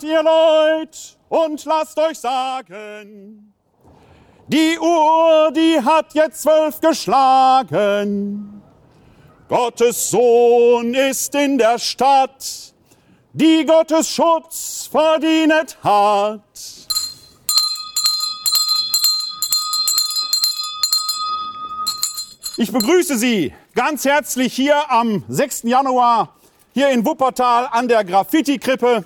Hört ihr Leut und lasst euch sagen, die Uhr, die hat jetzt zwölf geschlagen. Gottes Sohn ist in der Stadt, die Gottes Schutz verdient hat. Ich begrüße Sie ganz herzlich hier am 6. Januar hier in Wuppertal an der Graffiti-Krippe.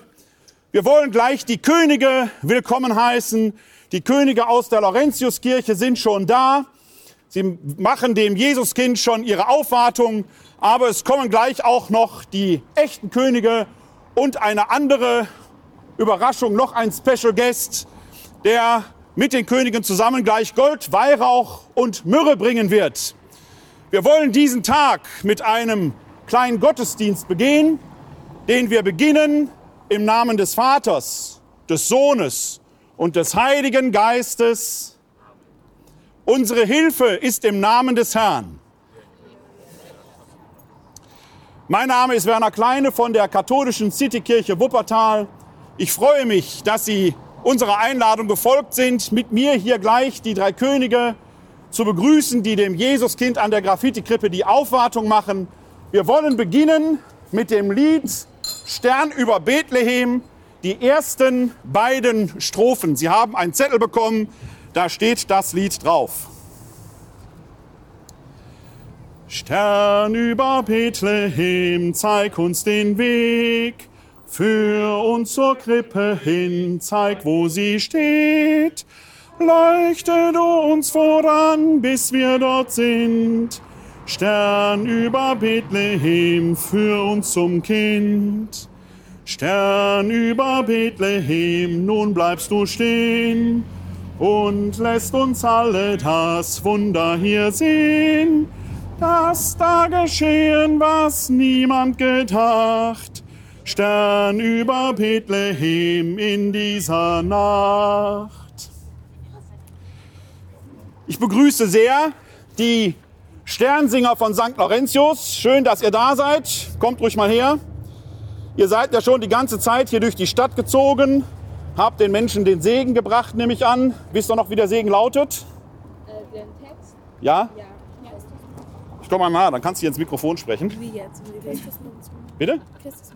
Wir wollen gleich die Könige willkommen heißen. Die Könige aus der Laurentiuskirche sind schon da. Sie machen dem Jesuskind schon ihre Aufwartung, aber es kommen gleich auch noch die echten Könige und eine andere Überraschung, noch ein Special Guest, der mit den Königen zusammen gleich Gold, Weihrauch und Myrrhe bringen wird. Wir wollen diesen Tag mit einem kleinen Gottesdienst begehen, den wir beginnen im Namen des Vaters, des Sohnes und des Heiligen Geistes. Unsere Hilfe ist im Namen des Herrn. Mein Name ist Werner Kleine von der katholischen Citykirche Wuppertal. Ich freue mich, dass Sie unserer Einladung gefolgt sind, mit mir hier gleich die drei Könige zu begrüßen, die dem Jesuskind an der Graffiti-Krippe die Aufwartung machen. Wir wollen beginnen mit dem Lied Stern über Bethlehem, die ersten beiden Strophen. Sie haben einen Zettel bekommen, da steht das Lied drauf. Stern über Bethlehem, zeig uns den Weg, führ uns zur Krippe hin, zeig, wo sie steht. Leuchte du uns voran, bis wir dort sind. Stern über Bethlehem, führ uns zum Kind. Stern über Bethlehem, nun bleibst du stehen und lässt uns alle das Wunder hier sehen, dass da geschehen, was niemand gedacht. Stern über Bethlehem in dieser Nacht. Ich begrüße sehr die Sternsinger von St. Laurentius. Schön, dass ihr da seid. Kommt ruhig mal her. Ihr seid ja schon die ganze Zeit hier durch die Stadt gezogen, habt den Menschen den Segen gebracht, nehme ich an. Wisst ihr noch, wie der Segen lautet? Äh, den Text? Ja? Ja. Ich komm mal nah, dann kannst du hier ins Mikrofon sprechen. Wie jetzt? Bitte? Christus.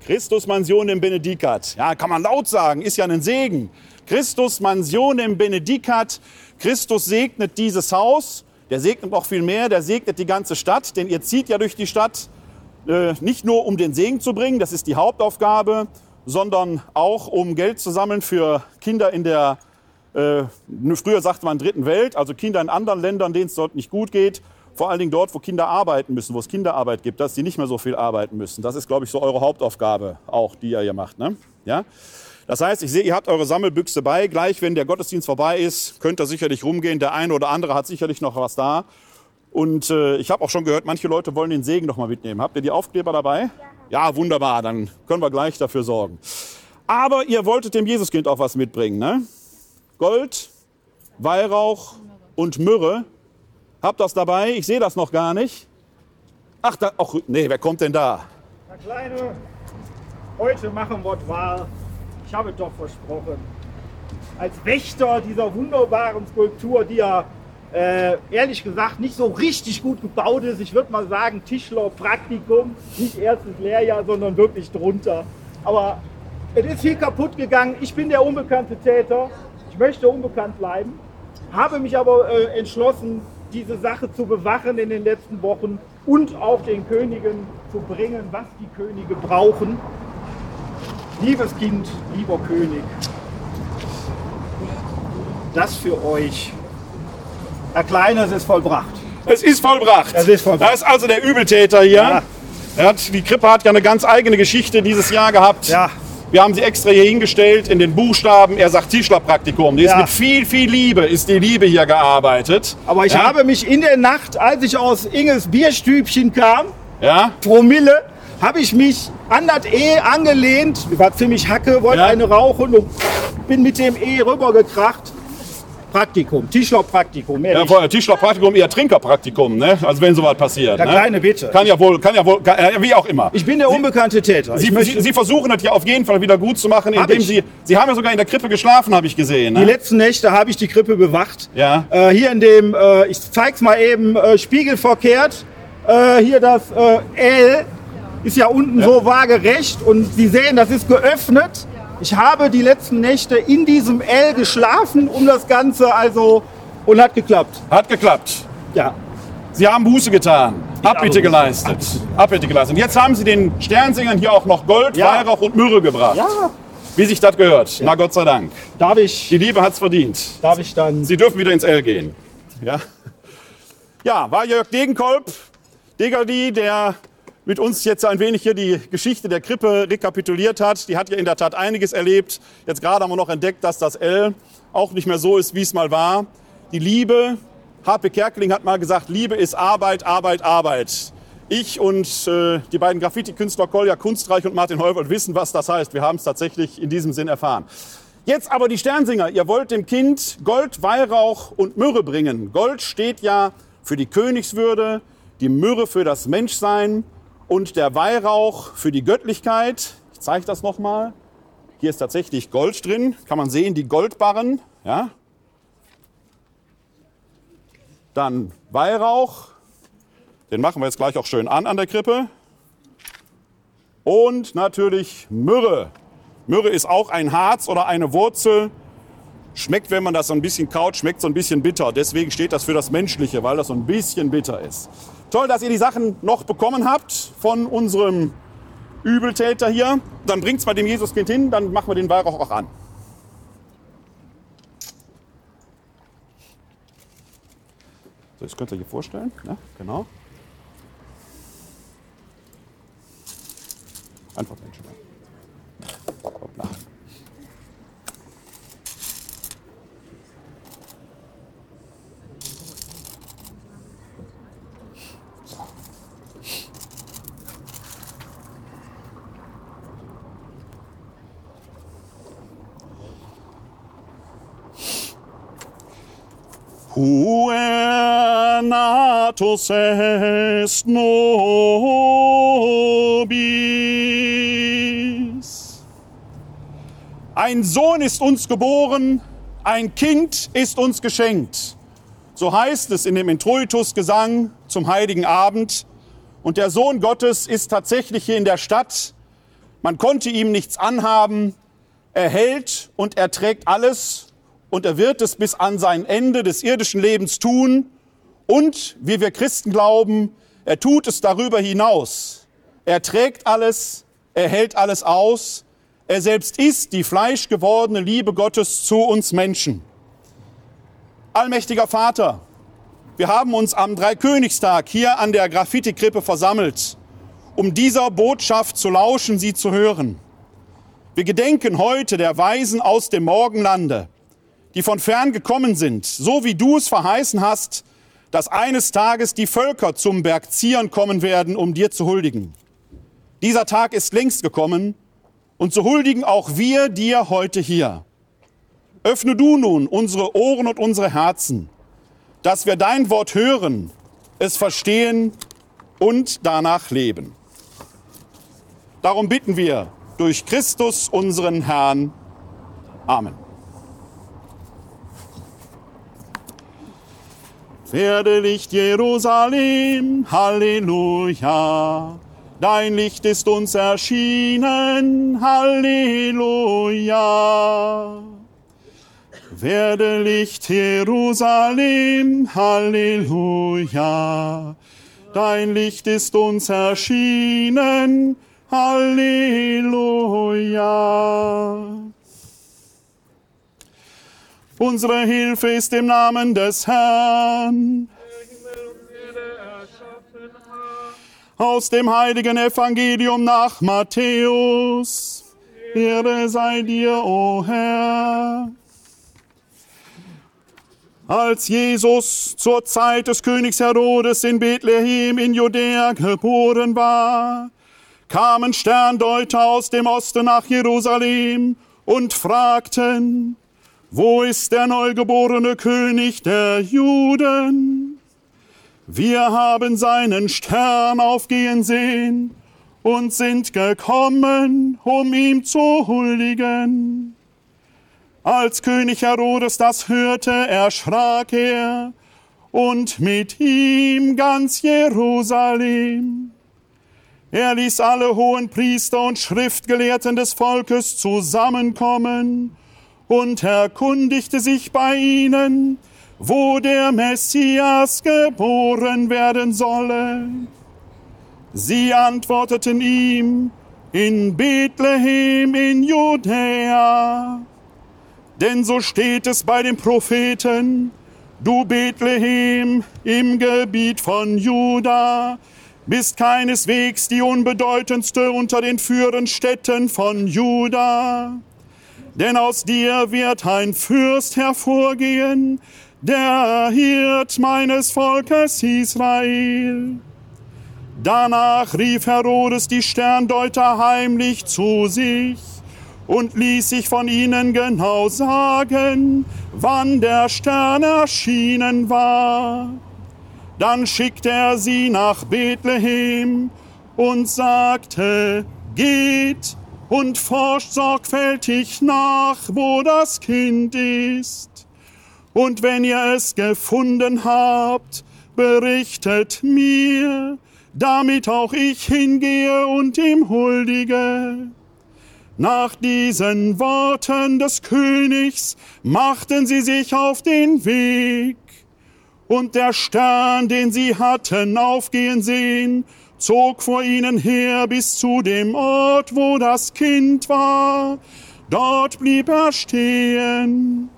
Christus mansionem benedicat. Ja, kann man laut sagen, ist ja ein Segen. Christus mansionem benedicat. Christus segnet dieses Haus. Der segnet noch viel mehr, der segnet die ganze Stadt, denn ihr zieht ja durch die Stadt äh, nicht nur um den Segen zu bringen, das ist die Hauptaufgabe, sondern auch um Geld zu sammeln für Kinder in der, äh, früher sagte man dritten Welt, also Kinder in anderen Ländern, denen es dort nicht gut geht. Vor allen Dingen dort, wo Kinder arbeiten müssen, wo es Kinderarbeit gibt, dass sie nicht mehr so viel arbeiten müssen. Das ist, glaube ich, so eure Hauptaufgabe auch, die ihr hier macht. Ne? Ja? Das heißt, ich sehe, ihr habt eure Sammelbüchse bei. Gleich, wenn der Gottesdienst vorbei ist, könnt ihr sicherlich rumgehen. Der eine oder andere hat sicherlich noch was da. Und äh, ich habe auch schon gehört, manche Leute wollen den Segen noch mal mitnehmen. Habt ihr die Aufkleber dabei? Ja. ja, wunderbar. Dann können wir gleich dafür sorgen. Aber ihr wolltet dem Jesuskind auch was mitbringen, ne? Gold, Weihrauch und Myrrhe. Habt das dabei? Ich sehe das noch gar nicht. Ach, da, ach, nee, wer kommt denn da? Herr Kleine, heute machen wir wahr. Ich habe doch versprochen. Als Wächter dieser wunderbaren Skulptur, die ja äh, ehrlich gesagt nicht so richtig gut gebaut ist. Ich würde mal sagen, Tischler Praktikum, nicht erstes Lehrjahr, sondern wirklich drunter. Aber es ist viel kaputt gegangen. Ich bin der unbekannte Täter. Ich möchte unbekannt bleiben. Habe mich aber äh, entschlossen, diese Sache zu bewachen in den letzten Wochen und auch den Königen zu bringen, was die Könige brauchen. Liebes Kind, lieber König, das für euch. Herr Kleine, es ist vollbracht. Es ist vollbracht. Es ist vollbracht. Das ist also der Übeltäter hier. Ja. Er hat, die Krippe hat ja eine ganz eigene Geschichte dieses Jahr gehabt. Ja. Wir haben sie extra hier hingestellt in den Buchstaben. Er sagt Tischlerpraktikum. Die ist Ja. mit viel, viel Liebe, ist die Liebe hier gearbeitet. Aber ich ja. habe mich in der Nacht, als ich aus Inges Bierstübchen kam, Ja, Promille, habe ich mich an das E angelehnt, war ziemlich hacke, wollte Ja. eine rauchen und bin mit dem E rübergekracht. Praktikum, Tischlerpraktikum. Ja, vorher Tischlerpraktikum, eher Trinkerpraktikum, ne? Also wenn sowas passiert. Der ne? kleine Bitte. Kann ja wohl, kann ja wohl, kann, äh, wie auch immer. Ich bin der unbekannte Täter. Sie, Sie, Sie versuchen das ja auf jeden Fall wieder gut zu machen, Hab indem ich. Sie, Sie haben ja sogar in der Krippe geschlafen, habe ich gesehen. die Ne? letzten Nächte habe ich die Krippe bewacht. Ja. Äh, hier in dem, äh, ich zeig's mal eben, äh, spiegelverkehrt. Äh, hier das äh, L ist ja unten so waagerecht und Sie sehen, das ist geöffnet. Ich habe die letzten Nächte in diesem L geschlafen, um das Ganze also und hat geklappt. Hat geklappt. Ja. Sie haben Buße getan, Abbitte geleistet. Abbitte geleistet. Und jetzt haben Sie den Sternsingern hier auch noch Gold, Ja. Weihrauch und Myrrhe gebracht. Ja. Wie sich das gehört. Na Gott sei Dank. Darf ich, Die Liebe hat's verdient. darf ich dann? Sie dürfen wieder ins L gehen. Ja, ja war Jörg Degenkolb, Degerdi, der mit uns jetzt ein wenig hier die Geschichte der Krippe rekapituliert hat. Die hat ja in der Tat einiges erlebt. Jetzt gerade haben wir noch entdeckt, dass das L auch nicht mehr so ist, wie es mal war. Die Liebe, H.P. Kerkeling hat mal gesagt, Liebe ist Arbeit, Arbeit, Arbeit. Ich und äh, die beiden Graffiti-Künstler Kolja Kunstreich und Martin Heuwold wissen, was das heißt. Wir haben es tatsächlich in diesem Sinn erfahren. Jetzt aber die Sternsinger. Ihr wollt dem Kind Gold, Weihrauch und Myrrhe bringen. Gold steht ja für die Königswürde, die Myrrhe für das Menschsein und der Weihrauch für die Göttlichkeit. Ich zeige das nochmal. Hier ist tatsächlich Gold drin. Kann man sehen, die Goldbarren. Ja. Dann Weihrauch. Den machen wir jetzt gleich auch schön an an der Krippe. Und natürlich Myrrhe. Myrrhe ist auch ein Harz oder eine Wurzel. Schmeckt, wenn man das so ein bisschen kaut, schmeckt so ein bisschen bitter. Deswegen steht das für das Menschliche, weil das so ein bisschen bitter ist. Toll, dass ihr die Sachen noch bekommen habt von unserem Übeltäter hier. Dann bringt's mal dem Jesuskind hin, dann machen wir den Weihrauch auch an. So, das könnt ihr euch vorstellen. Ja, genau. Einfach Menschen. Huernatus est nobis. Ein Sohn ist uns geboren, ein Kind ist uns geschenkt. So heißt es in dem Introitus-Gesang zum Heiligen Abend. Und der Sohn Gottes ist tatsächlich hier in der Stadt. Man konnte ihm nichts anhaben. Er hält und er trägt alles und er wird es bis an sein Ende des irdischen Lebens tun. Und, wie wir Christen glauben, er tut es darüber hinaus. Er trägt alles, er hält alles aus. Er selbst ist die fleischgewordene Liebe Gottes zu uns Menschen. Allmächtiger Vater, wir haben uns am Dreikönigstag hier an der Graffiti-Krippe versammelt, um dieser Botschaft zu lauschen, sie zu hören. Wir gedenken heute der Weisen aus dem Morgenlande, die von fern gekommen sind, so wie du es verheißen hast, dass eines Tages die Völker zum Berg Zion kommen werden, um dir zu huldigen. Dieser Tag ist längst gekommen und so huldigen auch wir dir heute hier. Öffne du nun unsere Ohren und unsere Herzen, dass wir dein Wort hören, es verstehen und danach leben. Darum bitten wir durch Christus unseren Herrn. Amen. Werde Licht Jerusalem, Halleluja. Dein Licht ist uns erschienen, Halleluja. Werde Licht Jerusalem, Halleluja. Dein Licht ist uns erschienen, Halleluja. Unsere Hilfe ist im Namen des Herrn. Aus dem heiligen Evangelium nach Matthäus. Ehre sei dir, o Herr. Als Jesus zur Zeit des Königs Herodes in Bethlehem in Judäa geboren war, kamen Sterndeuter aus dem Osten nach Jerusalem und fragten, Wo ist der neugeborene König der Juden? Wir haben seinen Stern aufgehen sehen und sind gekommen, um ihm zu huldigen. Als König Herodes das hörte, erschrak er und mit ihm ganz Jerusalem. Er ließ alle hohen Priester und Schriftgelehrten des Volkes zusammenkommen und erkundigte sich bei ihnen, wo der Messias geboren werden solle. Sie antworteten ihm, in Bethlehem in Judäa. Denn so steht es bei den Propheten, du Bethlehem im Gebiet von Juda, bist keineswegs die unbedeutendste unter den führenden Städten von Juda. Denn aus dir wird ein Fürst hervorgehen, der Hirt meines Volkes Israel. Danach rief Herodes die Sterndeuter heimlich zu sich und ließ sich von ihnen genau sagen, wann der Stern erschienen war. Dann schickte er sie nach Bethlehem und sagte, geht und forscht sorgfältig nach, wo das Kind ist. Und wenn ihr es gefunden habt, berichtet mir, damit auch ich hingehe und ihm huldige. Nach diesen Worten des Königs machten sie sich auf den Weg, und der Stern, den sie hatten aufgehen sehen, zog vor ihnen her bis zu dem Ort, wo das Kind war. Dort blieb er stehen.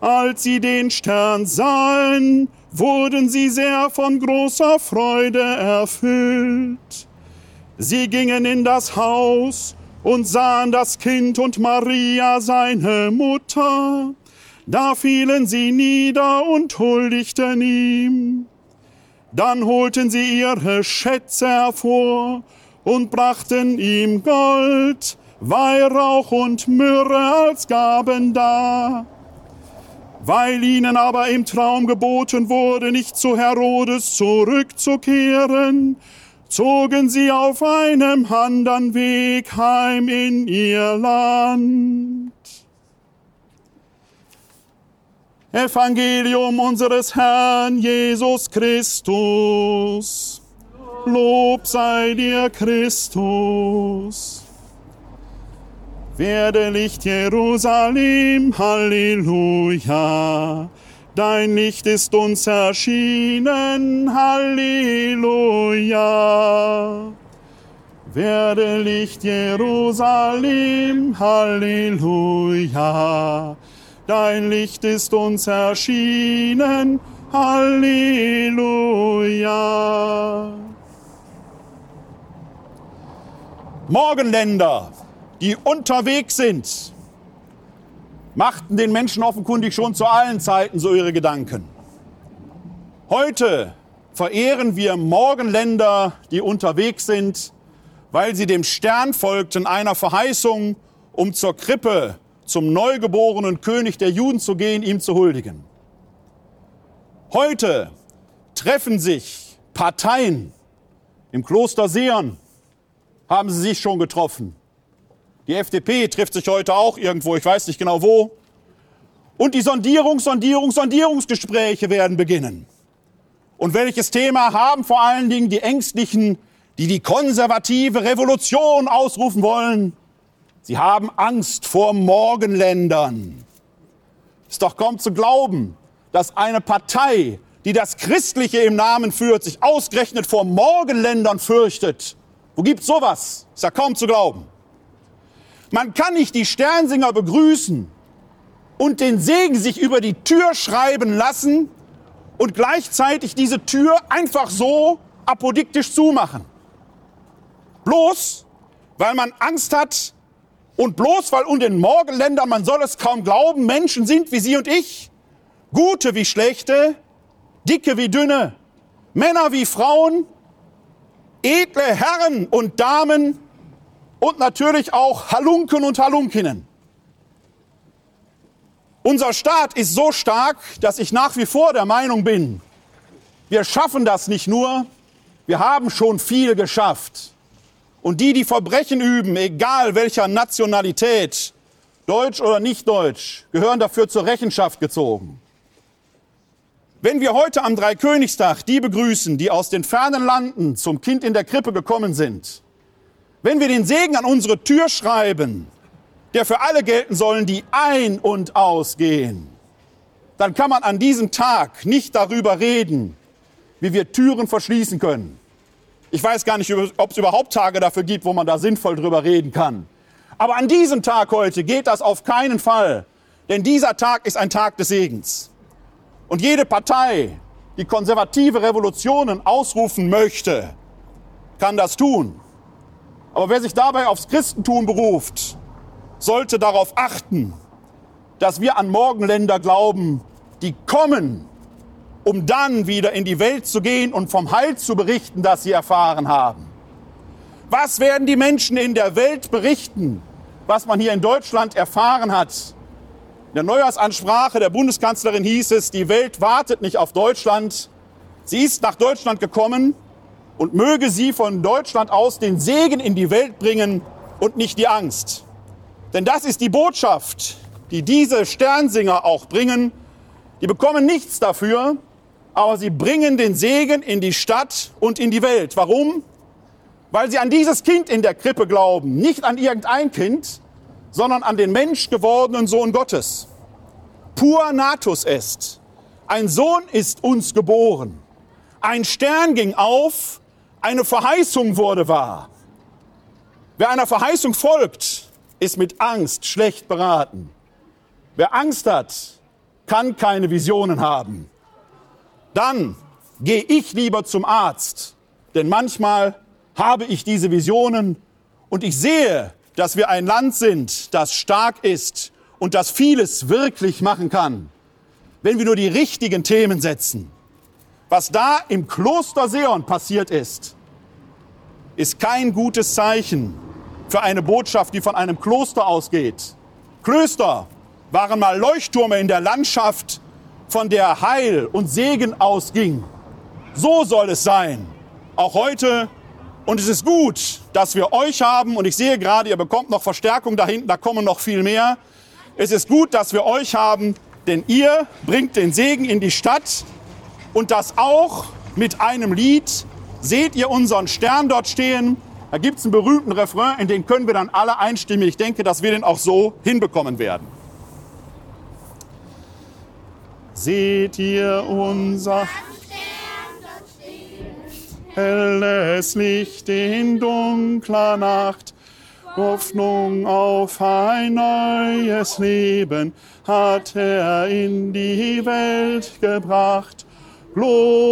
Als sie den Stern sahen, wurden sie sehr von großer Freude erfüllt. Sie gingen in das Haus und sahen das Kind und Maria, seine Mutter. Da fielen sie nieder und huldigten ihm. Dann holten sie ihre Schätze hervor und brachten ihm Gold, Weihrauch und Myrrhe als Gaben dar. Weil ihnen aber im Traum geboten wurde, nicht zu Herodes zurückzukehren, zogen sie auf einem andern Weg heim in ihr Land. Evangelium unseres Herrn Jesus Christus. Lob sei dir, Christus. Werde Licht Jerusalem, Halleluja. Dein Licht ist uns erschienen, Halleluja. Werde Licht Jerusalem, Halleluja. Dein Licht ist uns erschienen, Halleluja. Morgenländer, die unterwegs sind, machten den Menschen offenkundig schon zu allen Zeiten so ihre Gedanken. Heute verehren wir Morgenländer, die unterwegs sind, weil sie dem Stern folgten einer Verheißung, um zur Krippe zum neugeborenen König der Juden zu gehen, ihm zu huldigen. Heute treffen sich Parteien im Kloster Seon, haben sie sich schon getroffen. Die FDP trifft sich heute auch irgendwo, ich weiß nicht genau wo. Und die Sondierungs-, Sondierungs-, Sondierungsgespräche werden beginnen. Und welches Thema haben vor allen Dingen die Ängstlichen, die die konservative Revolution ausrufen wollen? Sie haben Angst vor Morgenländern. Ist doch kaum zu glauben, dass eine Partei, die das Christliche im Namen führt, sich ausgerechnet vor Morgenländern fürchtet. Wo gibt's sowas? Ist ja kaum zu glauben. Man kann nicht die Sternsinger begrüßen und den Segen sich über die Tür schreiben lassen und gleichzeitig diese Tür einfach so apodiktisch zumachen. Bloß, weil man Angst hat und bloß weil unter den Morgenländern, man soll es kaum glauben, Menschen sind wie Sie und ich, gute wie schlechte, dicke wie dünne, Männer wie Frauen, edle Herren und Damen, und natürlich auch Halunken und Halunkinnen. Unser Staat ist so stark, dass ich nach wie vor der Meinung bin, wir schaffen das nicht nur, wir haben schon viel geschafft. Und die, die Verbrechen üben, egal welcher Nationalität, deutsch oder nicht deutsch, gehören dafür zur Rechenschaft gezogen. Wenn wir heute am Dreikönigstag die begrüßen, die aus den fernen Landen zum Kind in der Krippe gekommen sind, wenn wir den Segen an unsere Tür schreiben, der für alle gelten sollen, die ein- und ausgehen, dann kann man an diesem Tag nicht darüber reden, wie wir Türen verschließen können. Ich weiß gar nicht, ob es überhaupt Tage dafür gibt, wo man da sinnvoll drüber reden kann. Aber an diesem Tag heute geht das auf keinen Fall, denn dieser Tag ist ein Tag des Segens. Und jede Partei, die konservative Revolutionen ausrufen möchte, kann das tun. Aber wer sich dabei aufs Christentum beruft, sollte darauf achten, dass wir an Morgenländer glauben, die kommen, um dann wieder in die Welt zu gehen und vom Heil zu berichten, das sie erfahren haben. Was werden die Menschen in der Welt berichten, was man hier in Deutschland erfahren hat? In der Neujahrsansprache der Bundeskanzlerin hieß es, die Welt wartet nicht auf Deutschland. Sie ist nach Deutschland gekommen und möge sie von Deutschland aus den Segen in die Welt bringen und nicht die Angst. Denn das ist die Botschaft, die diese Sternsinger auch bringen. Die bekommen nichts dafür, aber sie bringen den Segen in die Stadt und in die Welt. Warum? Weil sie an dieses Kind in der Krippe glauben, nicht an irgendein Kind, sondern an den menschgewordenen Sohn Gottes. Pur natus est. Ein Sohn ist uns geboren. Ein Stern ging auf, eine Verheißung wurde wahr. Wer einer Verheißung folgt, ist mit Angst schlecht beraten. Wer Angst hat, kann keine Visionen haben. Dann gehe ich lieber zum Arzt, denn manchmal habe ich diese Visionen und ich sehe, dass wir ein Land sind, das stark ist und das vieles wirklich machen kann, wenn wir nur die richtigen Themen setzen. Was da im Kloster Seon passiert ist, ist kein gutes Zeichen für eine Botschaft, die von einem Kloster ausgeht. Klöster waren mal Leuchttürme in der Landschaft, von der Heil und Segen ausging. So soll es sein, auch heute. Und es ist gut, dass wir euch haben. Und ich sehe gerade, ihr bekommt noch Verstärkung da hinten, da kommen noch viel mehr. Es ist gut, dass wir euch haben, denn ihr bringt den Segen in die Stadt. Und das auch mit einem Lied. Seht ihr unseren Stern dort stehen? Da gibt es einen berühmten Refrain, in den können wir dann alle einstimmen. Ich denke, dass wir den auch so hinbekommen werden. Seht ihr unser helles Licht in dunkler Nacht, Hoffnung auf ein neues Leben hat er in die Welt gebracht. Gloria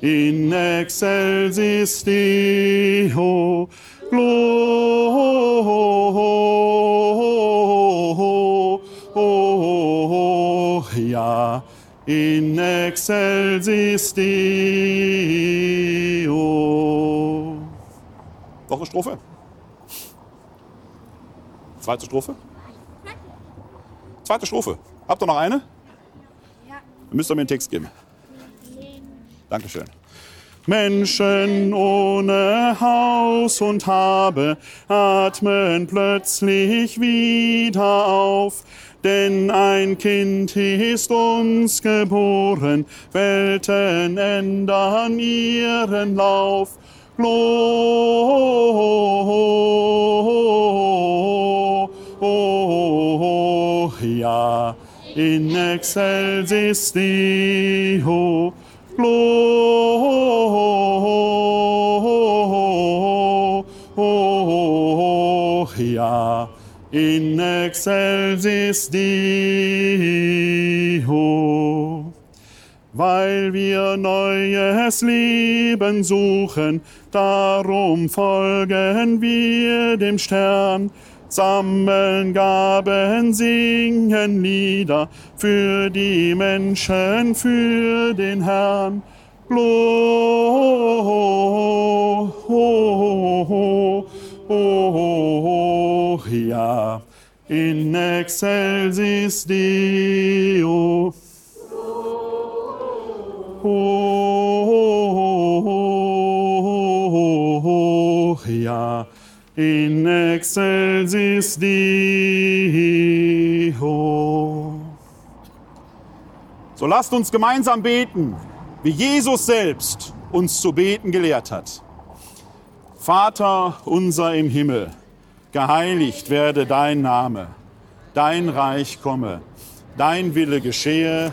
in excelsis Deo. Gloria in excelsis Deo. Noch eine Strophe? Zweite Strophe? Zweite Strophe. Habt ihr noch eine? Ja. Dann müsst ihr mir einen Text geben. Dankeschön. Menschen ohne Haus und Habe atmen plötzlich wieder auf, denn ein Kind ist uns geboren, Welten ändern ihren Lauf. Gloria in excelsis Deo. Gloria in excelsis Deo. Weil wir neues Leben suchen, darum folgen wir dem Stern, sammeln Gaben, singen Lieder für die Menschen, für den Herrn. Gloria in excelsis Deo. Gloria in excelsis Deo. So lasst uns gemeinsam beten, wie Jesus selbst uns zu beten gelehrt hat. Vater unser im Himmel, geheiligt werde dein Name, dein Reich komme, dein Wille geschehe,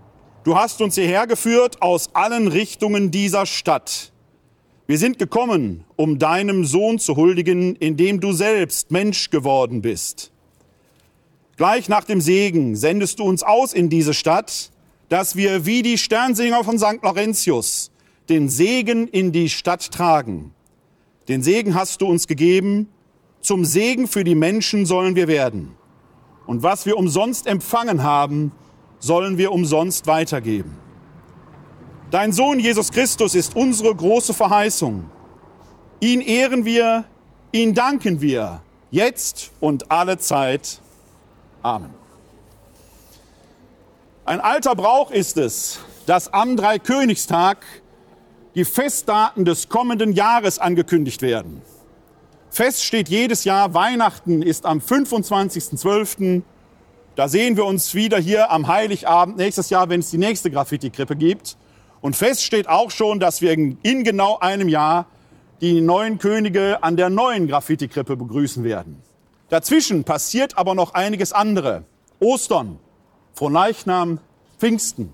du hast uns hierher geführt aus allen Richtungen dieser Stadt. Wir sind gekommen, um deinem Sohn zu huldigen, indem du selbst Mensch geworden bist. Gleich nach dem Segen sendest du uns aus in diese Stadt, dass wir wie die Sternsinger von St. Laurentius den Segen in die Stadt tragen. Den Segen hast du uns gegeben, zum Segen für die Menschen sollen wir werden. Und was wir umsonst empfangen haben, sollen wir umsonst weitergeben. Dein Sohn Jesus Christus ist unsere große Verheißung. Ihn ehren wir, ihn danken wir, jetzt und alle Zeit. Amen. Ein alter Brauch ist es, dass am Dreikönigstag die Festdaten des kommenden Jahres angekündigt werden. Fest steht jedes Jahr, Weihnachten ist am 25.12. Da sehen wir uns wieder hier am Heiligabend nächstes Jahr, wenn es die nächste Graffiti-Krippe gibt. Und fest steht auch schon, dass wir in genau einem Jahr die neuen Könige an der neuen Graffiti-Krippe begrüßen werden. Dazwischen passiert aber noch einiges andere. Ostern, Fronleichnam, Pfingsten.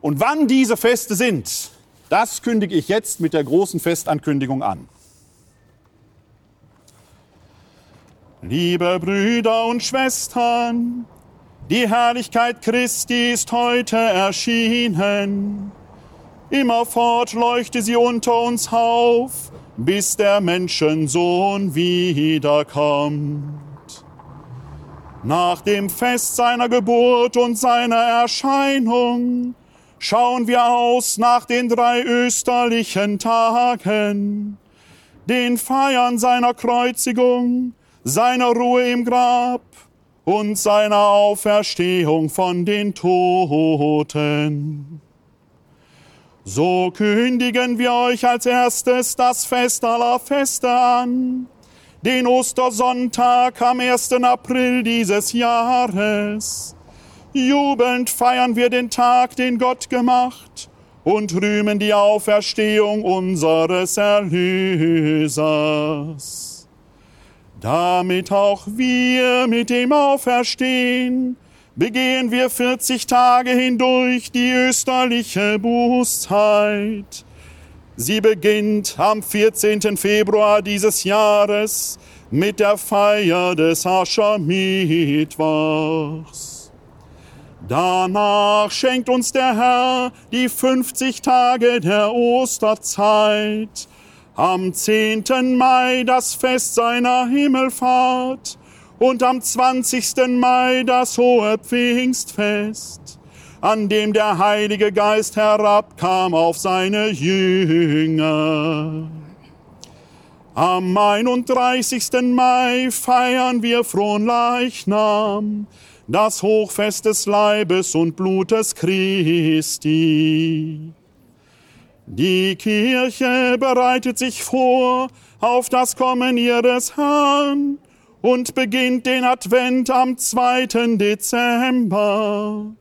Und wann diese Feste sind, das kündige ich jetzt mit der großen Festankündigung an. Liebe Brüder und Schwestern, die Herrlichkeit Christi ist heute erschienen. Immerfort leuchte sie unter uns auf, bis der Menschensohn wiederkommt. Nach dem Fest seiner Geburt und seiner Erscheinung schauen wir aus nach den drei österlichen Tagen, den Feiern seiner Kreuzigung, seiner Ruhe im Grab und seiner Auferstehung von den Toten. So kündigen wir euch als erstes das Fest aller Feste an, den Ostersonntag am 1. April dieses Jahres. Jubelnd feiern wir den Tag, den Gott gemacht, und rühmen die Auferstehung unseres Erlösers damit auch wir mit dem Auferstehen begehen wir 40 Tage hindurch die österliche Bußzeit. Sie beginnt am 14. Februar dieses Jahres mit der Feier des Aschermittwochs. Danach schenkt uns der Herr die 50 Tage der Osterzeit am 10. Mai das Fest seiner Himmelfahrt und am 20. Mai das hohe Pfingstfest, an dem der Heilige Geist herabkam auf seine Jünger. Am 31. Mai feiern wir Fronleichnam, das Hochfest des Leibes und Blutes Christi. Die Kirche bereitet sich vor auf das Kommen ihres Herrn und beginnt den Advent am 2. Dezember.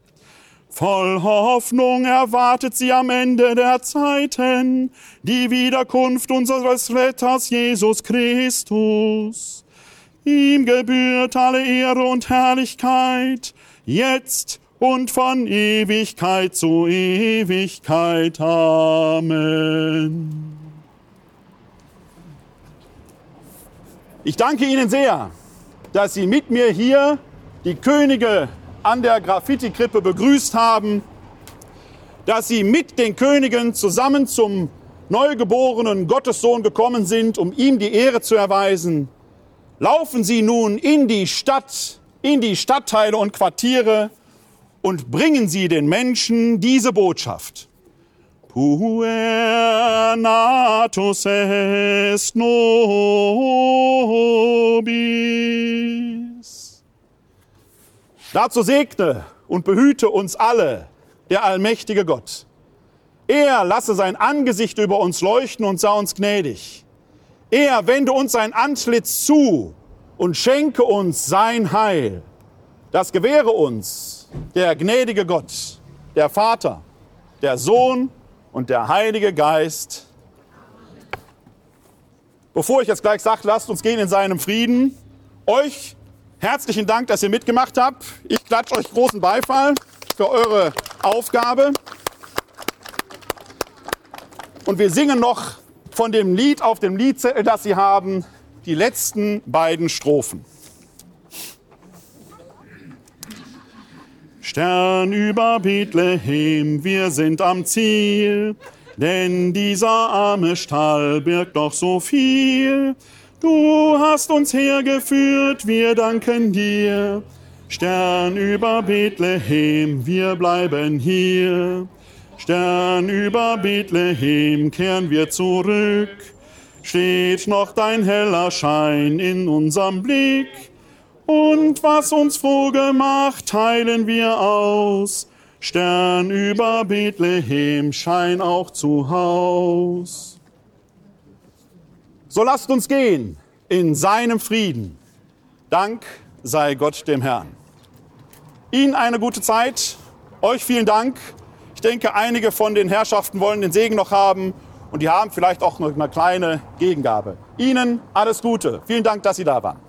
Voll Hoffnung erwartet sie am Ende der Zeiten die Wiederkunft unseres Retters Jesus Christus. Ihm gebührt alle Ehre und Herrlichkeit, jetzt und von Ewigkeit zu Ewigkeit. Amen. Ich danke Ihnen sehr, dass Sie mit mir hier die Könige an der Graffiti-Krippe begrüßt haben, dass Sie mit den Königen zusammen zum neugeborenen Gottessohn gekommen sind, um ihm die Ehre zu erweisen. Laufen Sie nun in die Stadt, in die Stadtteile und Quartiere und bringen Sie den Menschen diese Botschaft. Puer natus est nobis. Dazu segne und behüte uns alle der allmächtige Gott. Er lasse sein Angesicht über uns leuchten und sei uns gnädig. Er wende uns sein Antlitz zu und schenke uns sein Heil. Das gewähre uns der gnädige Gott, der Vater, der Sohn und der Heilige Geist. Bevor ich jetzt gleich sage, lasst uns gehen in seinem Frieden. Euch herzlichen Dank, dass ihr mitgemacht habt. Ich klatsche euch großen Beifall für eure Aufgabe. Und wir singen noch von dem Lied auf dem Liedzettel, das Sie haben, die letzten beiden Strophen. Stern über Bethlehem, wir sind am Ziel, denn dieser arme Stall birgt doch so viel. Du hast uns hergeführt, wir danken dir. Stern über Bethlehem, wir bleiben hier. Stern über Bethlehem, kehren wir zurück. Steht noch dein heller Schein in unserem Blick. Und was uns froh gemacht, teilen wir aus. Stern über Bethlehem, schein auch zu Haus. So lasst uns gehen in seinem Frieden. Dank sei Gott dem Herrn. Ihnen eine gute Zeit, euch vielen Dank. Ich denke, einige von den Herrschaften wollen den Segen noch haben und die haben vielleicht auch noch eine kleine Gegengabe. Ihnen alles Gute. Vielen Dank, dass Sie da waren.